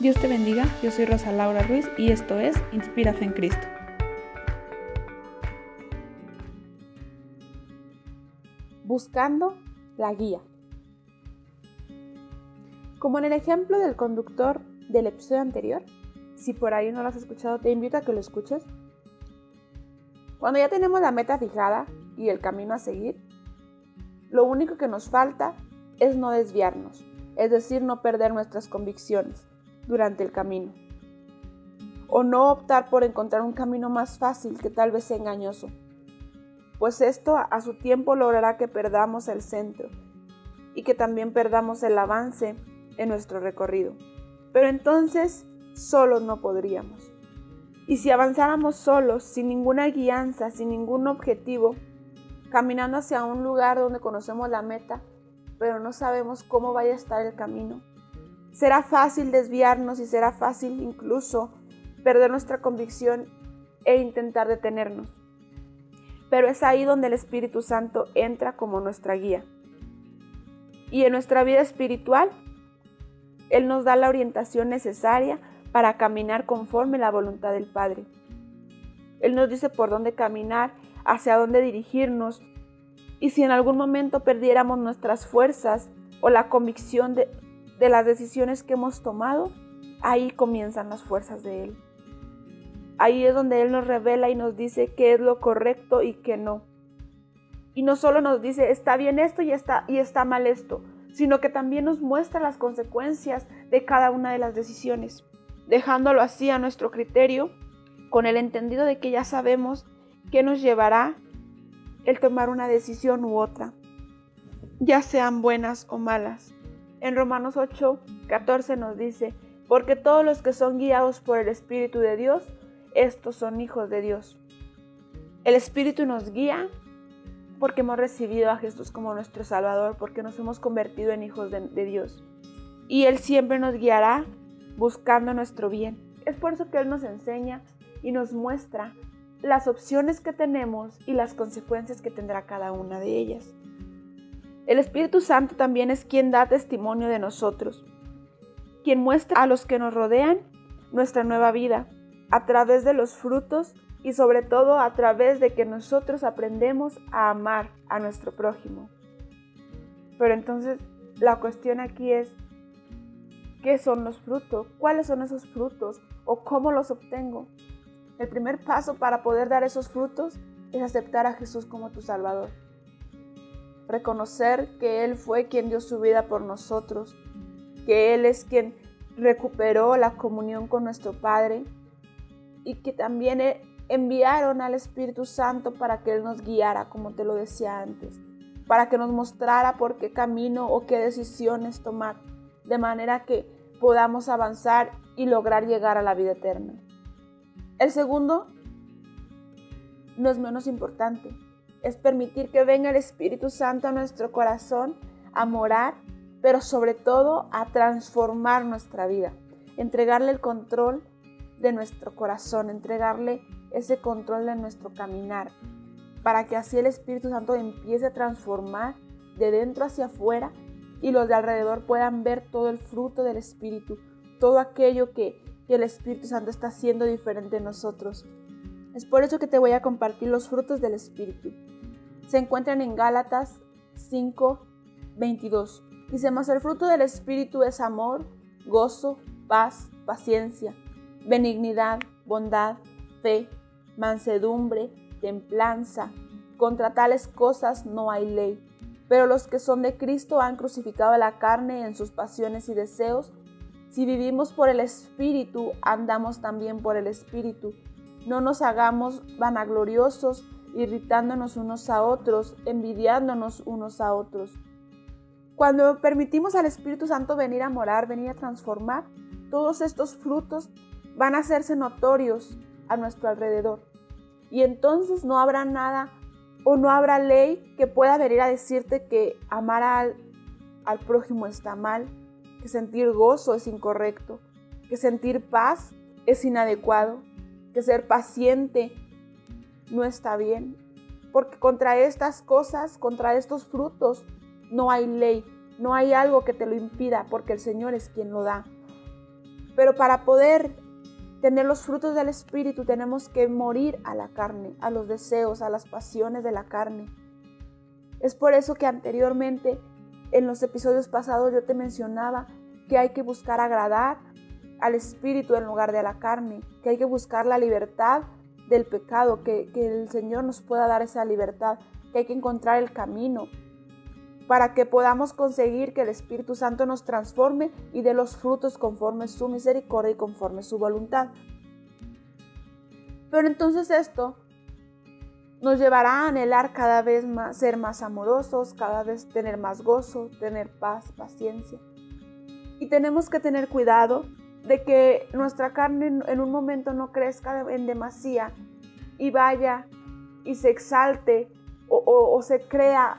Dios te bendiga, yo soy Rosa Laura Ruiz y esto es Inspírate en Cristo. Buscando la guía. Como en el ejemplo del conductor del episodio anterior, si por ahí no lo has escuchado, te invito a que lo escuches. Cuando ya tenemos la meta fijada y el camino a seguir, lo único que nos falta es no desviarnos, es decir, no perder nuestras convicciones durante el camino. O no optar por encontrar un camino más fácil que tal vez sea engañoso, pues esto a su tiempo logrará que perdamos el centro y que también perdamos el avance en nuestro recorrido. Pero entonces solos no podríamos. Y si avanzáramos solos, sin ninguna guianza, sin ningún objetivo, caminando hacia un lugar donde conocemos la meta, pero no sabemos cómo vaya a estar el camino, será fácil desviarnos y será fácil incluso perder nuestra convicción e intentar detenernos. Pero es ahí donde el Espíritu Santo entra como nuestra guía. Y en nuestra vida espiritual, Él nos da la orientación necesaria para caminar conforme la voluntad del Padre. Él nos dice por dónde caminar, hacia dónde dirigirnos. Y si en algún momento perdiéramos nuestras fuerzas o la convicción de, de las decisiones que hemos tomado, ahí comienzan las fuerzas de Él. Ahí es donde Él nos revela y nos dice qué es lo correcto y qué no. Y no solo nos dice está bien esto y está, y está mal esto, sino que también nos muestra las consecuencias de cada una de las decisiones dejándolo así a nuestro criterio, con el entendido de que ya sabemos qué nos llevará el tomar una decisión u otra, ya sean buenas o malas. En Romanos 8, 14 nos dice, porque todos los que son guiados por el Espíritu de Dios, estos son hijos de Dios. El Espíritu nos guía porque hemos recibido a Jesús como nuestro Salvador, porque nos hemos convertido en hijos de, de Dios. Y Él siempre nos guiará buscando nuestro bien. Es por eso que Él nos enseña y nos muestra las opciones que tenemos y las consecuencias que tendrá cada una de ellas. El Espíritu Santo también es quien da testimonio de nosotros, quien muestra a los que nos rodean nuestra nueva vida a través de los frutos y sobre todo a través de que nosotros aprendemos a amar a nuestro prójimo. Pero entonces la cuestión aquí es, ¿Qué son los frutos? ¿Cuáles son esos frutos? ¿O cómo los obtengo? El primer paso para poder dar esos frutos es aceptar a Jesús como tu Salvador. Reconocer que Él fue quien dio su vida por nosotros, que Él es quien recuperó la comunión con nuestro Padre y que también e, enviaron al Espíritu Santo para que Él nos guiara, como te lo decía antes, para que nos mostrara por qué camino o qué decisiones tomar de manera que podamos avanzar y lograr llegar a la vida eterna. El segundo, no es menos importante, es permitir que venga el Espíritu Santo a nuestro corazón a morar, pero sobre todo a transformar nuestra vida, entregarle el control de nuestro corazón, entregarle ese control de nuestro caminar, para que así el Espíritu Santo empiece a transformar de dentro hacia afuera y los de alrededor puedan ver todo el fruto del Espíritu, todo aquello que, el Espíritu Santo está haciendo diferente en nosotros. Es por eso que te voy a compartir los frutos del Espíritu. Se encuentran en Gálatas 5, 22. Dice, el fruto del Espíritu es amor, gozo, paz, paciencia, benignidad, bondad, fe, mansedumbre, templanza. Contra tales cosas no hay ley. Pero los que son de Cristo han crucificado la carne en sus pasiones y deseos. Si vivimos por el Espíritu, andamos también por el Espíritu. No nos hagamos vanagloriosos, irritándonos unos a otros, envidiándonos unos a otros. Cuando permitimos al Espíritu Santo venir a morar, venir a transformar, todos estos frutos van a hacerse notorios a nuestro alrededor. Y entonces no habrá nada o no habrá ley que pueda venir a decirte que amar al, al prójimo está mal, que sentir gozo es incorrecto, que sentir paz es inadecuado, que ser paciente no está bien, porque contra estas cosas, contra estos frutos, no hay ley, no hay algo que te lo impida, porque el Señor es quien lo da. Pero para poder tener los frutos del Espíritu tenemos que morir a la carne, a los deseos, a las pasiones de la carne. Es por eso que anteriormente, en los episodios pasados, yo te mencionaba que hay que buscar agradar al Espíritu en lugar de a la carne, que hay que buscar la libertad del pecado, que, el Señor nos pueda dar esa libertad, que hay que encontrar el camino para que podamos conseguir que el Espíritu Santo nos transforme y dé los frutos conforme su misericordia y conforme su voluntad. Pero entonces esto nos llevará a anhelar cada vez más, ser más amorosos, cada vez tener más gozo, tener paz, paciencia. Y tenemos que tener cuidado de que nuestra carne en un momento no crezca en demasía y vaya y se exalte o, o se crea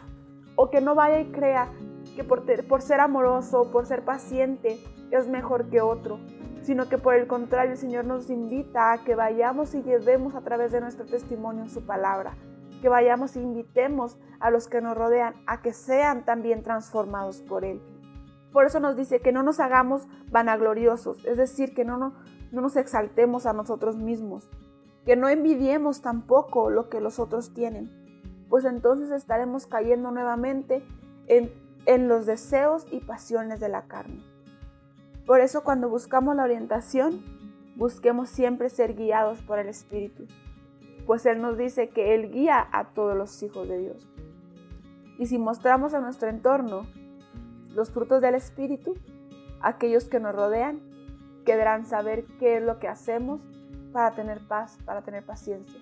o que no vaya y crea que por, ser amoroso, por ser paciente, es mejor que otro, sino que por el contrario el Señor nos invita a que vayamos y llevemos a través de nuestro testimonio su palabra, que vayamos e invitemos a los que nos rodean a que sean también transformados por Él. Por eso nos dice que no nos hagamos vanagloriosos, es decir, que no, no, no nos exaltemos a nosotros mismos, que no envidiemos tampoco lo que los otros tienen, pues entonces estaremos cayendo nuevamente en, en los deseos y pasiones de la carne. Por eso cuando buscamos la orientación, busquemos siempre ser guiados por el Espíritu, pues Él nos dice que Él guía a todos los hijos de Dios. Y si mostramos a nuestro entorno los frutos del Espíritu, aquellos que nos rodean querrán saber qué es lo que hacemos para tener paz, para tener paciencia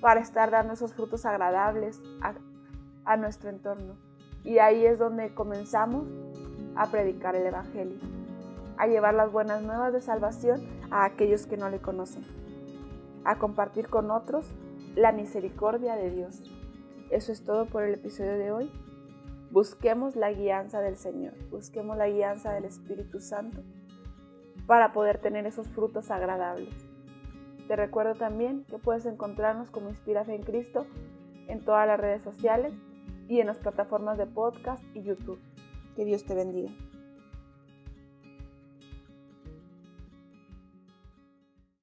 para estar dando esos frutos agradables a, nuestro entorno. Y ahí es donde comenzamos a predicar el Evangelio, a llevar las buenas nuevas de salvación a aquellos que no le conocen, a compartir con otros la misericordia de Dios. Eso es todo por el episodio de hoy. Busquemos la guianza del Señor, busquemos la guianza del Espíritu Santo para poder tener esos frutos agradables. Te recuerdo también que puedes encontrarnos como Inspira en Cristo en todas las redes sociales y en las plataformas de podcast y YouTube. Que Dios te bendiga.